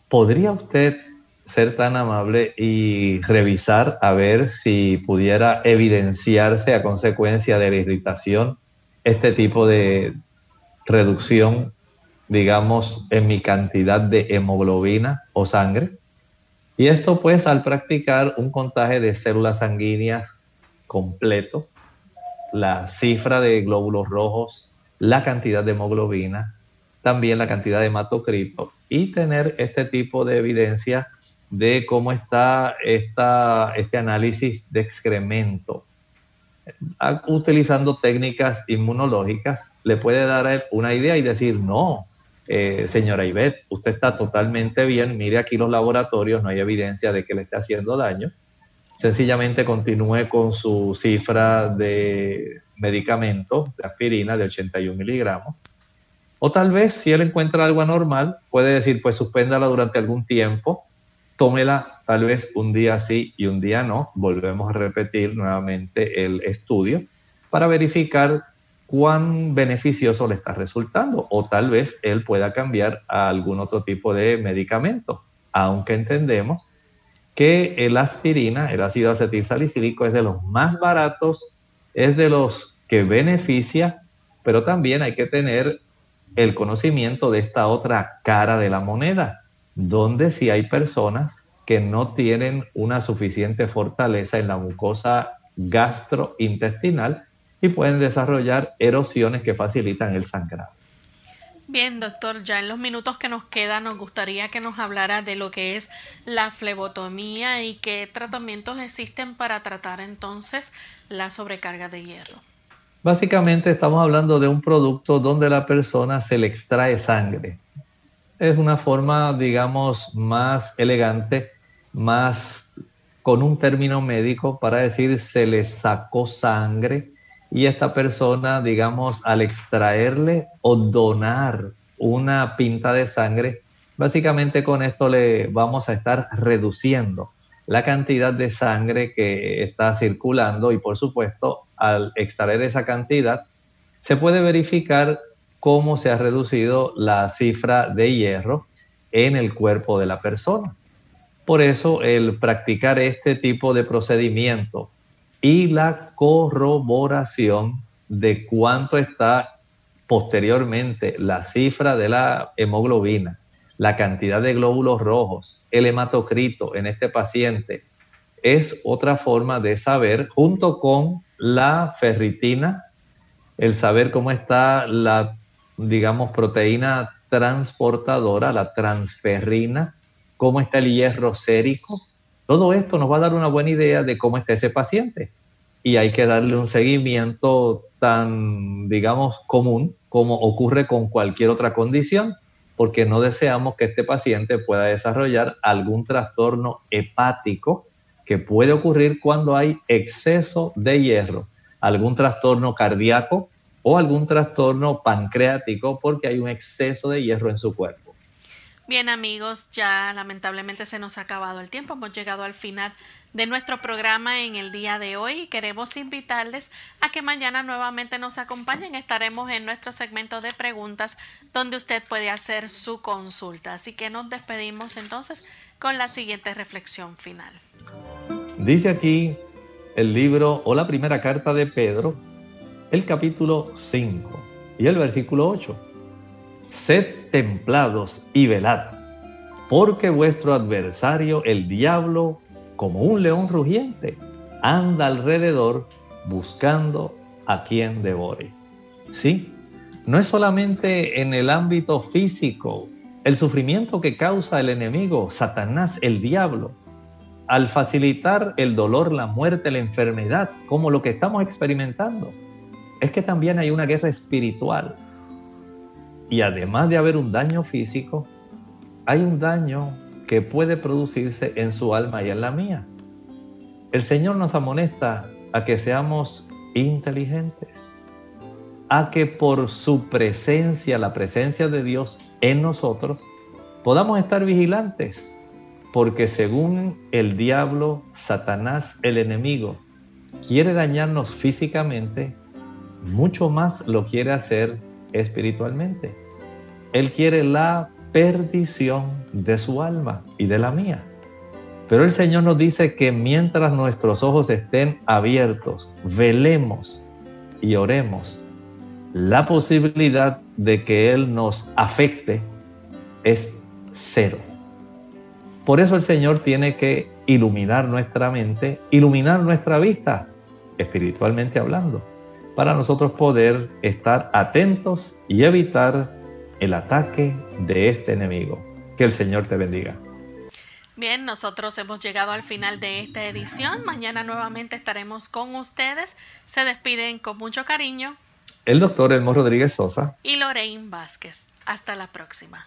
¿Podría usted ser tan amable y revisar a ver si pudiera evidenciarse a consecuencia de la irritación este tipo de reducción digamos, en mi cantidad de hemoglobina o sangre. Y esto pues al practicar un contaje de células sanguíneas completo, la cifra de glóbulos rojos, la cantidad de hemoglobina, también la cantidad de hematocrito y tener este tipo de evidencia de cómo está esta, este análisis de excremento. Utilizando técnicas inmunológicas, le puede dar una idea y decir, no, eh, señora Ivette, usted está totalmente bien, mire aquí los laboratorios, no hay evidencia de que le esté haciendo daño. Sencillamente continúe con su cifra de medicamento, de aspirina de 81 miligramos. O tal vez si él encuentra algo anormal, puede decir, pues suspéndala durante algún tiempo, tómela tal vez un día sí y un día no. Volvemos a repetir nuevamente el estudio para verificar cuán beneficioso le está resultando o tal vez él pueda cambiar a algún otro tipo de medicamento, aunque entendemos que el aspirina, el ácido acetil salicílico es de los más baratos, es de los que beneficia, pero también hay que tener el conocimiento de esta otra cara de la moneda, donde si hay personas que no tienen una suficiente fortaleza en la mucosa gastrointestinal, y pueden desarrollar erosiones que facilitan el sangrado. Bien, doctor, ya en los minutos que nos quedan nos gustaría que nos hablara de lo que es la flebotomía y qué tratamientos existen para tratar entonces la sobrecarga de hierro. Básicamente estamos hablando de un producto donde la persona se le extrae sangre. Es una forma, digamos, más elegante, más con un término médico para decir se le sacó sangre y esta persona, digamos, al extraerle o donar una pinta de sangre, básicamente con esto le vamos a estar reduciendo la cantidad de sangre que está circulando y por supuesto al extraer esa cantidad se puede verificar cómo se ha reducido la cifra de hierro en el cuerpo de la persona. Por eso el practicar este tipo de procedimiento y la corroboración de cuánto está posteriormente la cifra de la hemoglobina, la cantidad de glóbulos rojos, el hematocrito en este paciente, es otra forma de saber, junto con la ferritina, el saber cómo está la, digamos, proteína transportadora, la transferrina, cómo está el hierro sérico. Todo esto nos va a dar una buena idea de cómo está ese paciente. Y hay que darle un seguimiento tan, digamos, común como ocurre con cualquier otra condición, porque no deseamos que este paciente pueda desarrollar algún trastorno hepático que puede ocurrir cuando hay exceso de hierro, algún trastorno cardíaco o algún trastorno pancreático porque hay un exceso de hierro en su cuerpo. Bien amigos, ya lamentablemente se nos ha acabado el tiempo, hemos llegado al final de nuestro programa en el día de hoy queremos invitarles a que mañana nuevamente nos acompañen. Estaremos en nuestro segmento de preguntas donde usted puede hacer su consulta. Así que nos despedimos entonces con la siguiente reflexión final. Dice aquí el libro o la primera carta de Pedro, el capítulo 5 y el versículo 8. Sed templados y velad, porque vuestro adversario, el diablo, como un león rugiente, anda alrededor buscando a quien devore. ¿Sí? No es solamente en el ámbito físico, el sufrimiento que causa el enemigo, Satanás, el diablo, al facilitar el dolor, la muerte, la enfermedad, como lo que estamos experimentando, es que también hay una guerra espiritual. Y además de haber un daño físico, hay un daño que puede producirse en su alma y en la mía. El Señor nos amonesta a que seamos inteligentes, a que por su presencia, la presencia de Dios en nosotros, podamos estar vigilantes, porque según el diablo, Satanás, el enemigo, quiere dañarnos físicamente, mucho más lo quiere hacer espiritualmente. Él quiere la perdición de su alma y de la mía. Pero el Señor nos dice que mientras nuestros ojos estén abiertos, velemos y oremos la posibilidad de que Él nos afecte es cero. Por eso el Señor tiene que iluminar nuestra mente, iluminar nuestra vista, espiritualmente hablando, para nosotros poder estar atentos y evitar el ataque de este enemigo. Que el Señor te bendiga. Bien, nosotros hemos llegado al final de esta edición. Mañana nuevamente estaremos con ustedes. Se despiden con mucho cariño el doctor Elmo Rodríguez Sosa y Lorraine Vázquez. Hasta la próxima.